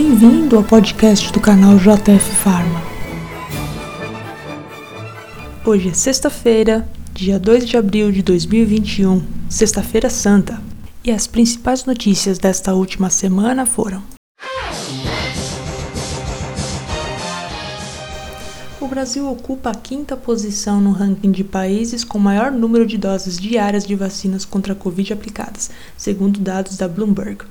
Bem-vindo ao podcast do canal JF Pharma. Hoje é sexta-feira, dia 2 de abril de 2021, Sexta-feira Santa, e as principais notícias desta última semana foram: O Brasil ocupa a quinta posição no ranking de países com maior número de doses diárias de vacinas contra a Covid aplicadas, segundo dados da Bloomberg.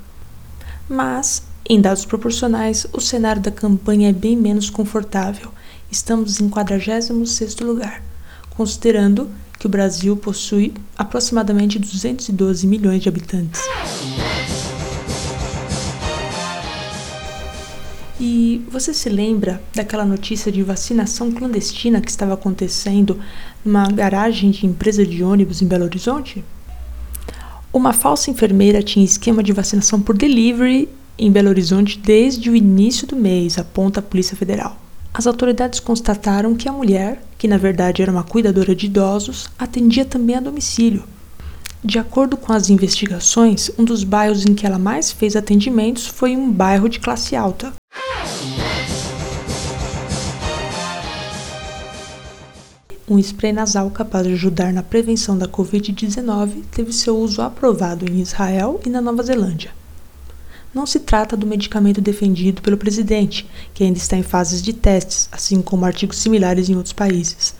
Mas, em dados proporcionais, o cenário da campanha é bem menos confortável. Estamos em 46º lugar, considerando que o Brasil possui aproximadamente 212 milhões de habitantes. E você se lembra daquela notícia de vacinação clandestina que estava acontecendo numa garagem de empresa de ônibus em Belo Horizonte? Uma falsa enfermeira tinha esquema de vacinação por delivery em Belo Horizonte desde o início do mês, aponta a Polícia Federal. As autoridades constataram que a mulher, que na verdade era uma cuidadora de idosos, atendia também a domicílio. De acordo com as investigações, um dos bairros em que ela mais fez atendimentos foi um bairro de classe alta. Um spray nasal capaz de ajudar na prevenção da Covid-19 teve seu uso aprovado em Israel e na Nova Zelândia. Não se trata do medicamento defendido pelo presidente, que ainda está em fases de testes, assim como artigos similares em outros países.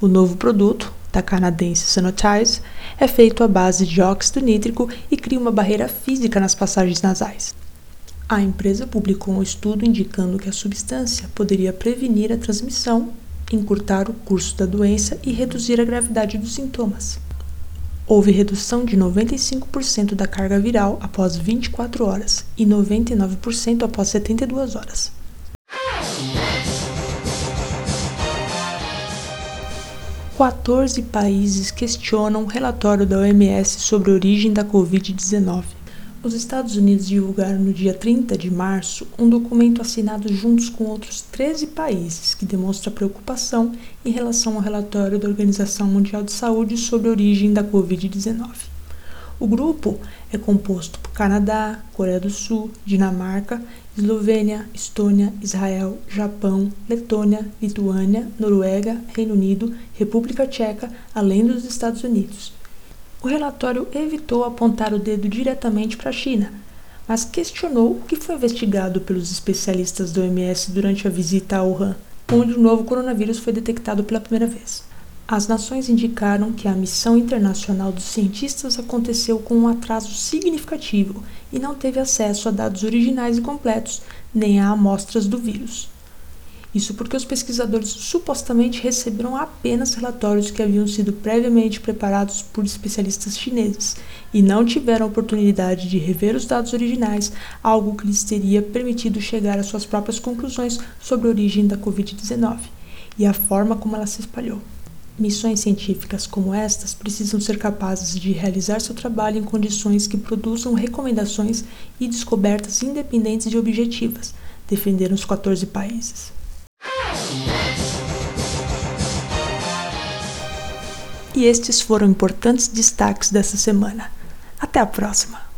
O novo produto, da canadense Sanotize, é feito à base de óxido nítrico e cria uma barreira física nas passagens nasais. A empresa publicou um estudo indicando que a substância poderia prevenir a transmissão encurtar o curso da doença e reduzir a gravidade dos sintomas. Houve redução de 95% da carga viral após 24 horas e 99% após 72 horas. Quatorze países questionam o relatório da OMS sobre a origem da Covid-19. Os Estados Unidos divulgaram no dia 30 de março um documento assinado juntos com outros 13 países que demonstra preocupação em relação ao relatório da Organização Mundial de Saúde sobre a origem da Covid-19. O grupo é composto por Canadá, Coreia do Sul, Dinamarca, Eslovênia, Estônia, Israel, Japão, Letônia, Lituânia, Noruega, Reino Unido, República Tcheca, além dos Estados Unidos. O relatório evitou apontar o dedo diretamente para a China, mas questionou o que foi investigado pelos especialistas do OMS durante a visita a Wuhan, onde o novo coronavírus foi detectado pela primeira vez. As nações indicaram que a missão internacional dos cientistas aconteceu com um atraso significativo e não teve acesso a dados originais e completos, nem a amostras do vírus. Isso porque os pesquisadores supostamente receberam apenas relatórios que haviam sido previamente preparados por especialistas chineses e não tiveram a oportunidade de rever os dados originais, algo que lhes teria permitido chegar às suas próprias conclusões sobre a origem da Covid-19 e a forma como ela se espalhou. Missões científicas como estas precisam ser capazes de realizar seu trabalho em condições que produzam recomendações e descobertas independentes e objetivas, defenderam os 14 países. E estes foram importantes destaques dessa semana. Até a próxima!